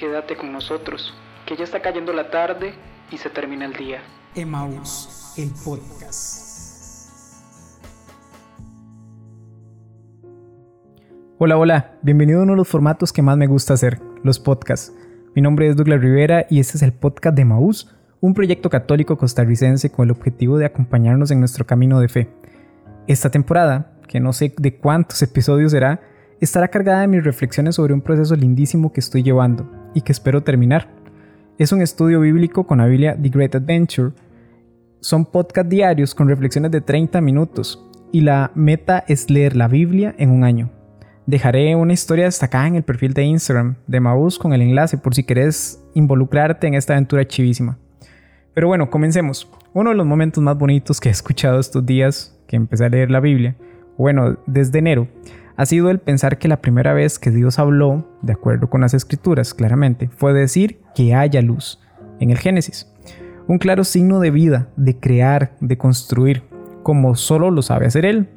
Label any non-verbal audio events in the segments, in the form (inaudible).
quédate con nosotros, que ya está cayendo la tarde y se termina el día. Emaús, el podcast. Hola, hola, bienvenido a uno de los formatos que más me gusta hacer, los podcasts. Mi nombre es Douglas Rivera y este es el podcast de Emaús, un proyecto católico costarricense con el objetivo de acompañarnos en nuestro camino de fe. Esta temporada, que no sé de cuántos episodios será, estará cargada de mis reflexiones sobre un proceso lindísimo que estoy llevando y que espero terminar. Es un estudio bíblico con la Biblia The Great Adventure. Son podcast diarios con reflexiones de 30 minutos y la meta es leer la Biblia en un año. Dejaré una historia destacada en el perfil de Instagram de Maús con el enlace por si querés involucrarte en esta aventura chivísima. Pero bueno, comencemos. Uno de los momentos más bonitos que he escuchado estos días que empecé a leer la Biblia, bueno, desde enero, ha sido el pensar que la primera vez que Dios habló, de acuerdo con las escrituras claramente, fue decir que haya luz en el Génesis. Un claro signo de vida, de crear, de construir, como solo lo sabe hacer Él.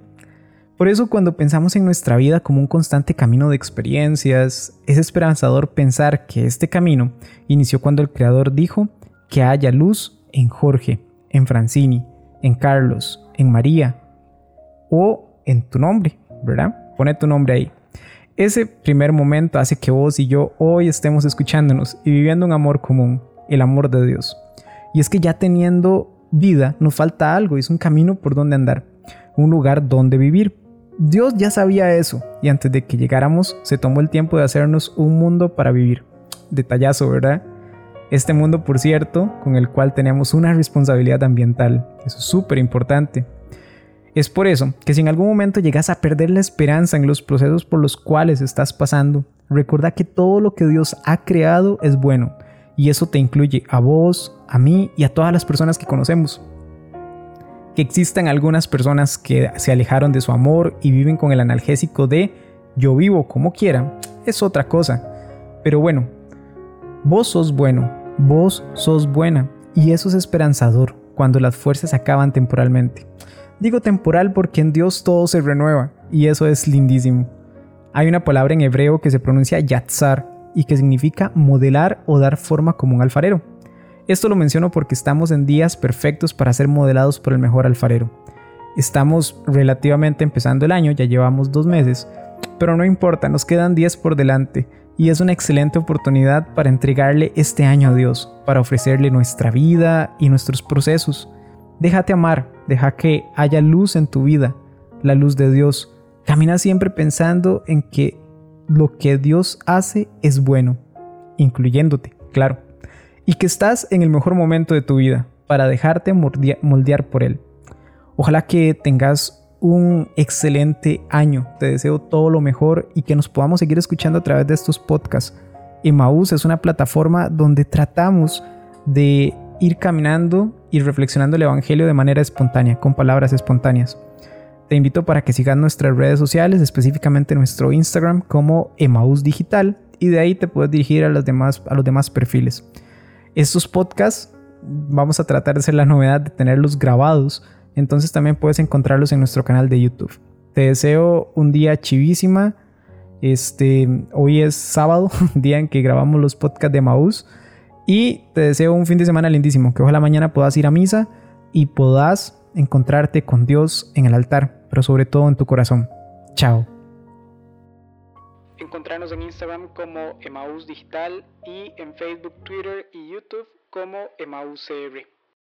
Por eso cuando pensamos en nuestra vida como un constante camino de experiencias, es esperanzador pensar que este camino inició cuando el Creador dijo que haya luz en Jorge, en Francini, en Carlos, en María o en tu nombre, ¿verdad? Pone tu nombre ahí. Ese primer momento hace que vos y yo hoy estemos escuchándonos y viviendo un amor común, el amor de Dios. Y es que ya teniendo vida nos falta algo, es un camino por donde andar, un lugar donde vivir. Dios ya sabía eso y antes de que llegáramos se tomó el tiempo de hacernos un mundo para vivir. Detallazo, ¿verdad? Este mundo, por cierto, con el cual tenemos una responsabilidad ambiental. Eso es súper importante. Es por eso que si en algún momento llegas a perder la esperanza en los procesos por los cuales estás pasando, recuerda que todo lo que Dios ha creado es bueno y eso te incluye a vos, a mí y a todas las personas que conocemos. Que existan algunas personas que se alejaron de su amor y viven con el analgésico de yo vivo como quiera, es otra cosa. Pero bueno, vos sos bueno, vos sos buena y eso es esperanzador cuando las fuerzas acaban temporalmente. Digo temporal porque en Dios todo se renueva y eso es lindísimo. Hay una palabra en hebreo que se pronuncia yatzar y que significa modelar o dar forma como un alfarero. Esto lo menciono porque estamos en días perfectos para ser modelados por el mejor alfarero. Estamos relativamente empezando el año, ya llevamos dos meses, pero no importa, nos quedan días por delante y es una excelente oportunidad para entregarle este año a Dios, para ofrecerle nuestra vida y nuestros procesos. Déjate amar, deja que haya luz en tu vida, la luz de Dios. Camina siempre pensando en que lo que Dios hace es bueno, incluyéndote, claro, y que estás en el mejor momento de tu vida para dejarte moldear por Él. Ojalá que tengas un excelente año. Te deseo todo lo mejor y que nos podamos seguir escuchando a través de estos podcasts. Emmaus es una plataforma donde tratamos de ir caminando y reflexionando el Evangelio de manera espontánea, con palabras espontáneas. Te invito para que sigas nuestras redes sociales, específicamente nuestro Instagram como Emaús Digital, y de ahí te puedes dirigir a los demás, a los demás perfiles. Estos podcasts vamos a tratar de hacer la novedad de tenerlos grabados, entonces también puedes encontrarlos en nuestro canal de YouTube. Te deseo un día chivísima. Este, hoy es sábado, (laughs) día en que grabamos los podcasts de Emaús. Y te deseo un fin de semana lindísimo, que ojalá mañana puedas ir a misa y puedas encontrarte con Dios en el altar, pero sobre todo en tu corazón. Chao. Encontrarnos en Instagram como Emaús Digital y en Facebook, Twitter y YouTube como Emaús CR.